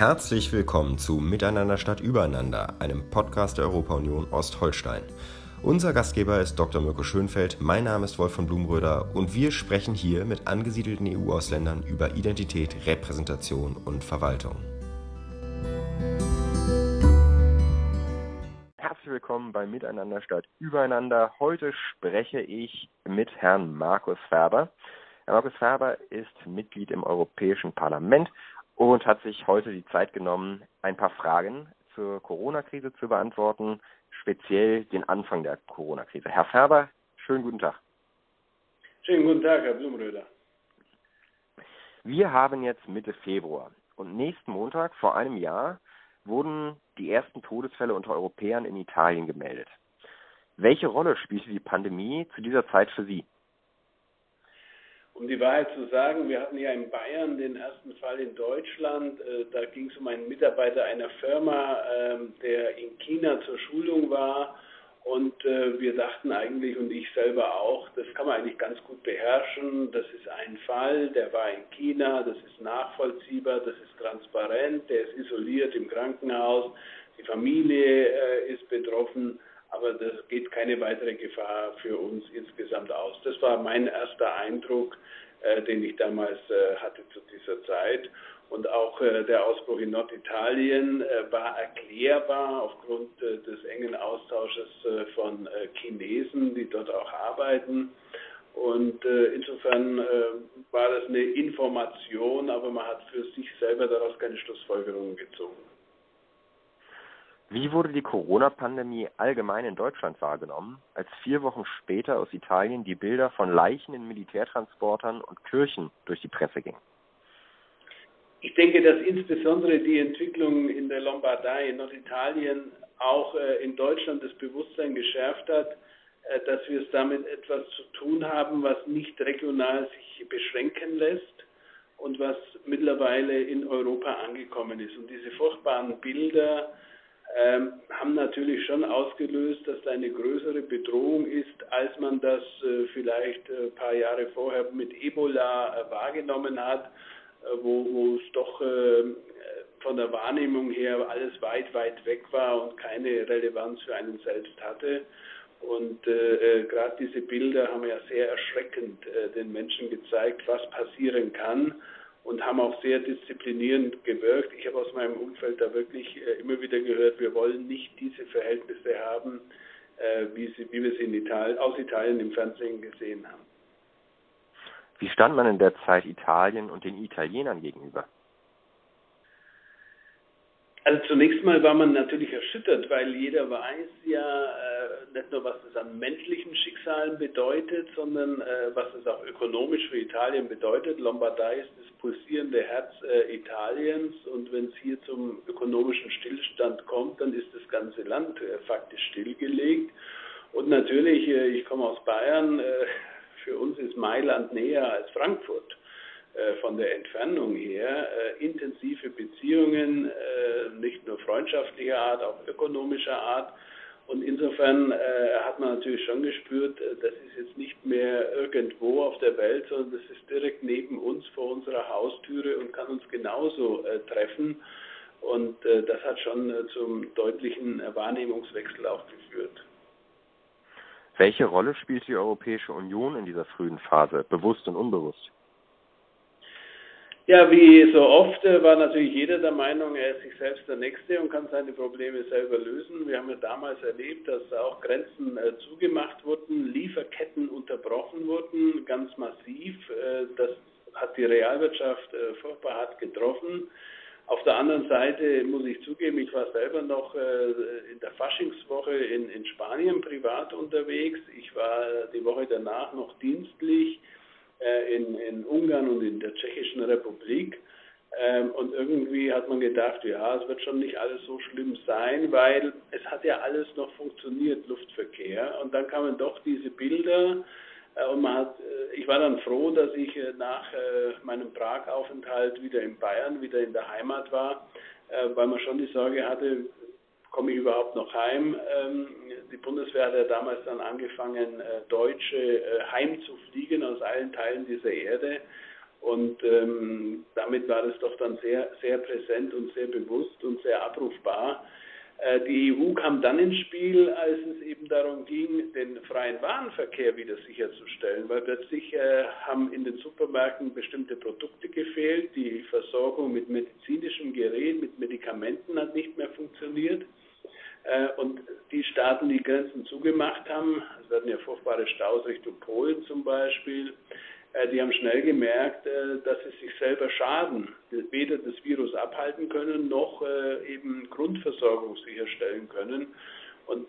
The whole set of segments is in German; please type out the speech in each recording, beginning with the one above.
Herzlich willkommen zu Miteinander statt Übereinander, einem Podcast der Europa-Union Ostholstein. Unser Gastgeber ist Dr. Mirko Schönfeld, mein Name ist Wolf von Blumröder und wir sprechen hier mit angesiedelten EU-Ausländern über Identität, Repräsentation und Verwaltung. Herzlich willkommen bei Miteinander statt Übereinander. Heute spreche ich mit Herrn Markus Färber. Herr Markus Färber ist Mitglied im Europäischen Parlament und hat sich heute die Zeit genommen, ein paar Fragen zur Corona-Krise zu beantworten, speziell den Anfang der Corona-Krise. Herr Färber, schönen guten Tag. Schönen guten Tag, Herr Blumröder. Wir haben jetzt Mitte Februar und nächsten Montag vor einem Jahr wurden die ersten Todesfälle unter Europäern in Italien gemeldet. Welche Rolle spielte die Pandemie zu dieser Zeit für Sie? Um die Wahrheit zu sagen, wir hatten ja in Bayern den ersten Fall in Deutschland. Äh, da ging es um einen Mitarbeiter einer Firma, ähm, der in China zur Schulung war. Und äh, wir dachten eigentlich, und ich selber auch, das kann man eigentlich ganz gut beherrschen. Das ist ein Fall, der war in China, das ist nachvollziehbar, das ist transparent, der ist isoliert im Krankenhaus, die Familie äh, ist betroffen aber das geht keine weitere Gefahr für uns insgesamt aus. Das war mein erster Eindruck, äh, den ich damals äh, hatte zu dieser Zeit. Und auch äh, der Ausbruch in Norditalien äh, war erklärbar aufgrund äh, des engen Austausches äh, von Chinesen, die dort auch arbeiten. Und insofern war das eine Information, aber man hat für sich selber daraus keine Schlussfolgerungen gezogen. Wie wurde die Corona-Pandemie allgemein in Deutschland wahrgenommen, als vier Wochen später aus Italien die Bilder von Leichen in Militärtransportern und Kirchen durch die Presse gingen? Ich denke, dass insbesondere die Entwicklung in der Lombardei, in Norditalien, auch äh, in Deutschland das Bewusstsein geschärft hat, äh, dass wir es damit etwas zu tun haben, was nicht regional sich beschränken lässt und was mittlerweile in Europa angekommen ist. Und diese furchtbaren Bilder, ähm, haben natürlich schon ausgelöst, dass da eine größere Bedrohung ist, als man das äh, vielleicht ein äh, paar Jahre vorher mit Ebola äh, wahrgenommen hat, wo, es doch von der Wahrnehmung her alles weit, weit weg war und keine Relevanz für einen selbst hatte. Und gerade diese Bilder haben ja sehr erschreckend den Menschen gezeigt, was passieren kann und haben auch sehr disziplinierend gewirkt. Ich habe aus meinem Umfeld da wirklich äh, immer wieder gehört, wir wollen nicht diese Verhältnisse haben, äh, wie, sie, wie wir sie in Italien, aus Italien im Fernsehen gesehen haben. Wie stand man in der Zeit Italien und den Italienern gegenüber? Also zunächst mal war man natürlich erschüttert, weil jeder weiß ja äh, nicht nur, was das an menschlichen Schicksalen bedeutet, sondern äh, was es auch ökonomisch für Italien bedeutet. Lombardei ist das pulsierende Herz äh, Italiens und wenn es hier zum ökonomischen Stillstand kommt, dann ist das ganze Land äh, faktisch stillgelegt. Und natürlich, äh, ich komme aus Bayern, äh, für uns ist Mailand näher als Frankfurt. Äh, von der Entfernung her äh, intensive Beziehungen, äh, nicht nur freundschaftlicher Art, auch ökonomischer Art. Und insofern hat man natürlich schon gespürt, das ist jetzt nicht mehr irgendwo auf der Welt, sondern das ist direkt neben uns vor unserer Haustüre und kann uns genauso treffen. Und das hat schon zum deutlichen Wahrnehmungswechsel auch geführt. Welche Rolle spielt die Europäische Union in dieser frühen Phase, bewusst und unbewusst? Ja, wie so oft äh, war natürlich jeder der Meinung, er ist sich selbst der Nächste und kann seine Probleme selber lösen. Wir haben ja damals erlebt, dass auch Grenzen äh, zugemacht wurden, Lieferketten unterbrochen wurden, ganz massiv. Äh, das hat die Realwirtschaft äh, furchtbar hart getroffen. Auf der anderen Seite muss ich zugeben, ich war selber noch äh, in der Faschingswoche in, in Spanien privat unterwegs. Ich war die Woche danach noch dienstlich äh, in, in Ungarn und in der Tschechischen Republik. Ähm, und irgendwie hat man gedacht, ja, es wird schon nicht alles so schlimm sein, weil es hat ja alles noch funktioniert, Luftverkehr. Und dann kamen doch diese Bilder. Äh, und man hat, äh, ich war dann froh, dass ich nach meinem Prag-Aufenthalt wieder in Bayern, wieder in der Heimat war, weil man schon die Sorge hatte, komme ich überhaupt noch heim? Ähm, die Bundeswehr hat ja damals dann angefangen, äh, Deutsche äh, heimzufliegen aus allen Teilen dieser Erde. Und ähm, damit war es doch dann sehr, sehr präsent und sehr bewusst und sehr abrufbar. Äh, die EU kam dann ins Spiel, als es eben darum ging, den freien Warenverkehr wieder sicherzustellen, weil plötzlich äh, haben in den Supermärkten bestimmte Produkte gefehlt, die Versorgung mit medizinischem Gerät, mit Medikamenten hat nicht mehr funktioniert. Äh, und die Staaten, die Grenzen zugemacht haben, es werden ja furchtbare Staus Richtung Polen zum Beispiel, äh, die haben schnell gemerkt, äh, dass sie sich selber schaden, weder das Virus abhalten können, noch eben Grundversorgung sicherstellen können. Und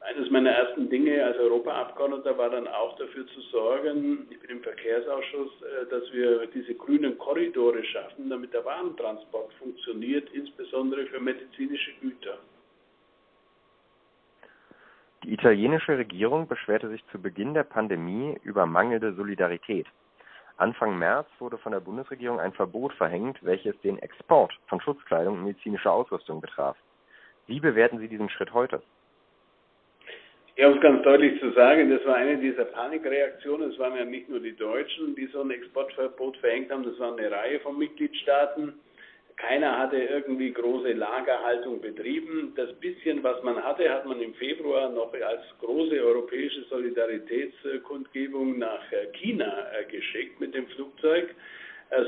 eines meiner ersten Dinge als Europaabgeordneter war dann auch dafür zu sorgen, ich bin im Verkehrsausschuss, dass wir diese grünen Korridore schaffen, damit der Warentransport funktioniert, insbesondere für medizinische Güter. Die italienische Regierung beschwerte sich zu Beginn der Pandemie über mangelnde Solidarität. Anfang März wurde von der Bundesregierung ein Verbot verhängt, welches den Export von Schutzkleidung und medizinischer Ausrüstung betraf. Wie bewerten Sie diesen Schritt heute? Ja, um es ganz deutlich zu sagen, das war eine dieser Panikreaktionen. Es waren ja nicht nur die Deutschen, die so ein Exportverbot verhängt haben, das waren eine Reihe von Mitgliedstaaten. Keiner hatte irgendwie große Lagerhaltung betrieben. Das bisschen, was man hatte, hat man im Februar noch als große europäische Solidaritätskundgebung nach China äh, geschickt mit dem Flugzeug,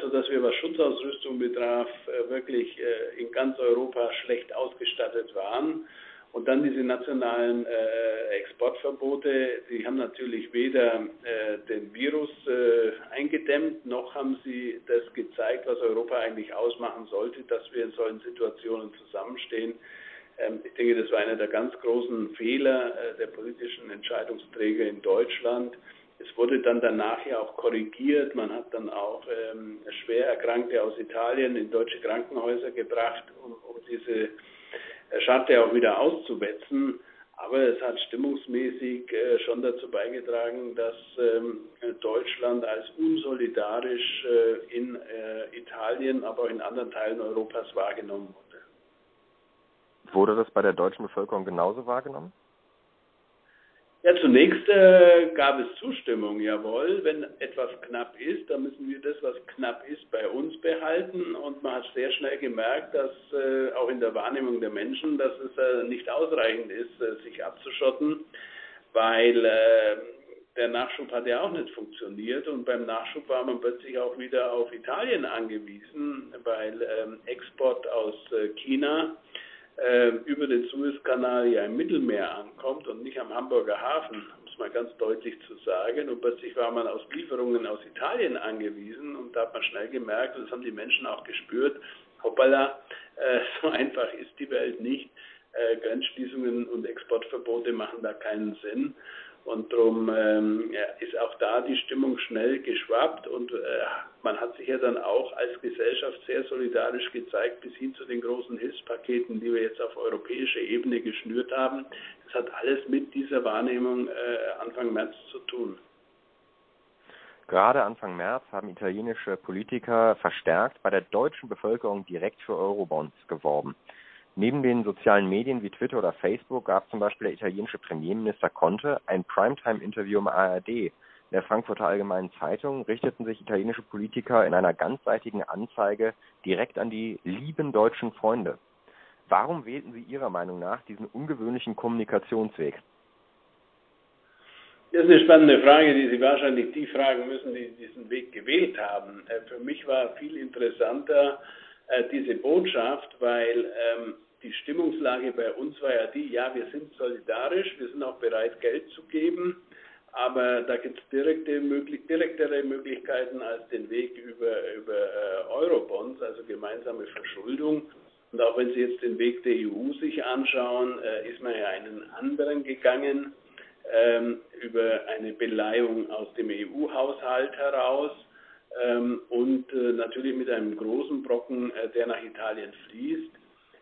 sodass wir, was Schutzausrüstung betraf, äh, wirklich äh, in ganz Europa schlecht ausgestattet waren. Und dann diese nationalen äh, Exportverbote, die haben natürlich weder äh, den Virus äh, eingedämmt, noch haben sie das gezeigt, was Europa eigentlich ausmachen sollte, dass wir in solchen Situationen zusammenstehen. Ähm, ich denke, das war einer der ganz großen Fehler äh, der politischen Entscheidungsträger in Deutschland. Es wurde dann danach ja auch korrigiert. Man hat dann auch ähm, schwer Erkrankte aus Italien in deutsche Krankenhäuser gebracht, um, um diese Scharte auch wieder auszuwetzen. Aber es hat stimmungsmäßig äh, schon dazu beigetragen, dass ähm, Deutschland als unsolidarisch äh, in äh, Italien, aber auch in anderen Teilen Europas wahrgenommen wurde. Wurde das bei der deutschen Bevölkerung genauso wahrgenommen? Ja, zunächst äh, gab es Zustimmung, jawohl. Wenn etwas knapp ist, dann müssen wir das, was knapp ist, bei uns behalten. Und man hat sehr schnell gemerkt, dass äh, auch in der Wahrnehmung der Menschen, dass es äh, nicht ausreichend ist, äh, sich abzuschotten, weil äh, der Nachschub hat ja auch nicht funktioniert. Und beim Nachschub war man plötzlich auch wieder auf Italien angewiesen, weil ähm, Export aus äh, China äh, über den Suezkanal ja im Mittelmeer ankommt und nicht am Hamburger Hafen, um es mal ganz deutlich zu sagen. Und plötzlich war man aus Lieferungen aus Italien angewiesen und da hat man schnell gemerkt, und das haben die Menschen auch gespürt, hoppala, äh, so einfach ist die Welt nicht. Äh, Grenzschließungen und Exportverbote machen da keinen Sinn. Und darum ähm, ist auch da die Stimmung schnell geschwappt und äh, man hat sich ja dann auch als Gesellschaft sehr solidarisch gezeigt, bis hin zu den großen Hilfspaketen, die wir jetzt auf europäischer Ebene geschnürt haben. Das hat alles mit dieser Wahrnehmung äh, Anfang März zu tun. Gerade Anfang März haben italienische Politiker verstärkt bei der deutschen Bevölkerung direkt für Eurobonds geworben. Neben den sozialen Medien wie Twitter oder Facebook gab zum Beispiel der italienische Premierminister Conte ein Primetime-Interview im ARD. In der Frankfurter Allgemeinen Zeitung richteten sich italienische Politiker in einer ganzseitigen Anzeige direkt an die lieben deutschen Freunde. Warum wählten Sie Ihrer Meinung nach diesen ungewöhnlichen Kommunikationsweg? Das ist eine spannende Frage, die Sie wahrscheinlich die fragen müssen, die diesen Weg gewählt haben. Äh, für mich war viel interessanter, äh, diese Botschaft, weil ähm, die Stimmungslage bei uns war ja die, ja, wir sind solidarisch, wir sind auch bereit, Geld zu geben, aber da gibt es direkte, möglich, direktere Möglichkeiten als den Weg über, über äh, Eurobonds, also gemeinsame Verschuldung. Und auch wenn Sie jetzt den Weg der EU sich anschauen, äh, ist man ja einen anderen gegangen ähm, über eine Beleihung aus dem EU-Haushalt heraus ähm, und äh, natürlich mit einem großen Brocken, äh, der nach Italien fließt.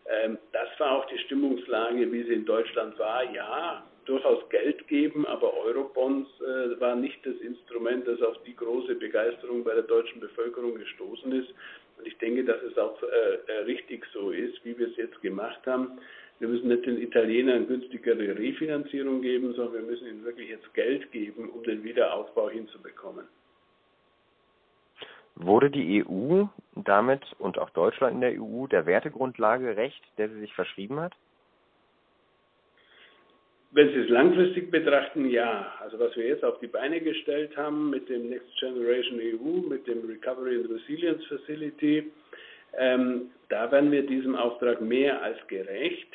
Ähm, das war auch die Stimmungslage, wie sie in Deutschland war. Ja, durchaus Geld geben, aber Eurobonds äh, war nicht das Instrument, das auf die große Begeisterung bei der deutschen Bevölkerung gestoßen ist. Und ich denke, dass es auch äh, äh richtig so ist, wie wir es jetzt gemacht haben. Wir müssen nicht den Italienern günstigere Refinanzierung geben, sondern wir müssen ihnen wirklich jetzt Geld geben, um den Wiederaufbau hinzubekommen. Wurde die EU damit und auch Deutschland in der EU der Wertegrundlage gerecht, der sie sich verschrieben hat? Wenn Sie es langfristig betrachten, ja. Also was wir jetzt auf die Beine gestellt haben mit dem Next Generation EU, mit dem Recovery and Resilience Facility, ähm, da werden wir diesem Auftrag mehr als gerecht.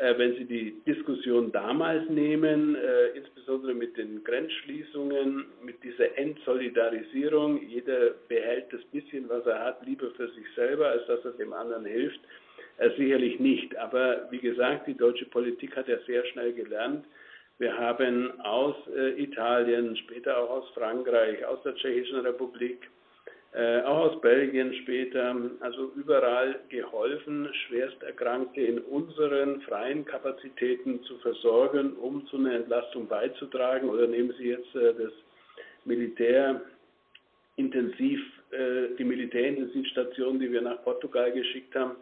Äh, wenn Sie die Diskussion damals nehmen, äh, insbesondere mit den Grenzschließungen, mit dieser Entsolidarisierung, jeder behält das bisschen, was er hat, lieber für sich selber, als dass er dem anderen hilft, äh, sicherlich nicht. Aber wie gesagt, die deutsche Politik hat ja sehr schnell gelernt. Wir haben aus Italien, später auch aus Frankreich, aus der Tschechischen Republik, äh, auch aus Belgien später, also überall geholfen, Schwersterkrankte in unseren freien Kapazitäten zu versorgen, um zu einer Entlastung beizutragen. Oder nehmen Sie jetzt äh, das Militärintensiv, äh, die Militärintensivstation, die wir nach Portugal geschickt haben.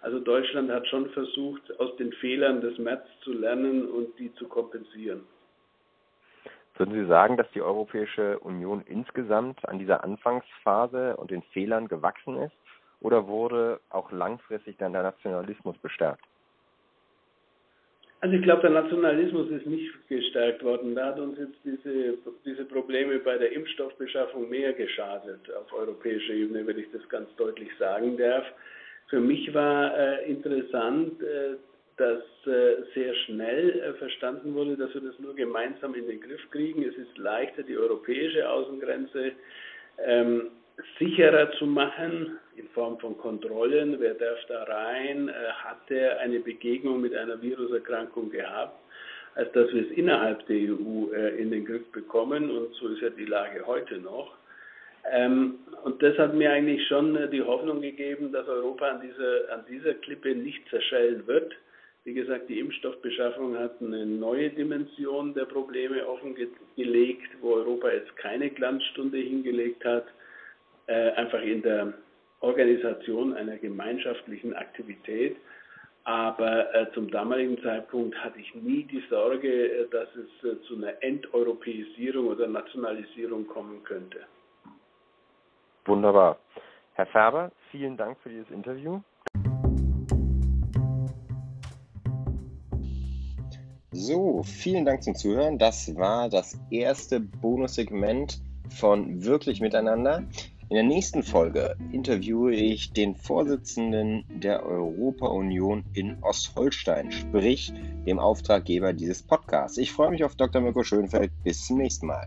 Also Deutschland hat schon versucht, aus den Fehlern des März zu lernen und die zu kompensieren. Würden Sie sagen, dass die Europäische Union insgesamt an dieser Anfangsphase und den Fehlern gewachsen ist? Oder wurde auch langfristig dann der Nationalismus bestärkt? Also ich glaube, der Nationalismus ist nicht gestärkt worden. Da hat uns jetzt diese, diese Probleme bei der Impfstoffbeschaffung mehr geschadet auf europäischer Ebene, wenn ich das ganz deutlich sagen darf. Für mich war äh, interessant, äh, dass äh, sehr schnell äh, verstanden wurde, dass wir das nur gemeinsam in den Griff kriegen. Es ist leichter, die europäische Außengrenze ähm, sicherer zu machen in Form von Kontrollen. Wer darf da rein? Äh, hat er eine Begegnung mit einer Viruserkrankung gehabt? als dass wir es innerhalb der EU äh, in den Griff bekommen. Und so ist ja die Lage heute noch. Ähm, und das hat mir eigentlich schon äh, die Hoffnung gegeben, dass Europa an dieser, an dieser Klippe nicht zerschellen wird. Wie gesagt, die Impfstoffbeschaffung hat eine neue Dimension der Probleme offengelegt, wo Europa jetzt keine Glanzstunde hingelegt hat, äh, einfach in der Organisation einer gemeinschaftlichen Aktivität. Aber äh, zum damaligen Zeitpunkt hatte ich nie die Sorge, äh, dass es äh, zu einer Enteuropäisierung oder Nationalisierung kommen könnte. Wunderbar. Herr Färber, vielen Dank für dieses Interview. So, vielen Dank zum Zuhören. Das war das erste Bonussegment von Wirklich Miteinander. In der nächsten Folge interviewe ich den Vorsitzenden der Europa-Union in Ostholstein, sprich dem Auftraggeber dieses Podcasts. Ich freue mich auf Dr. Mirko Schönfeld. Bis zum nächsten Mal.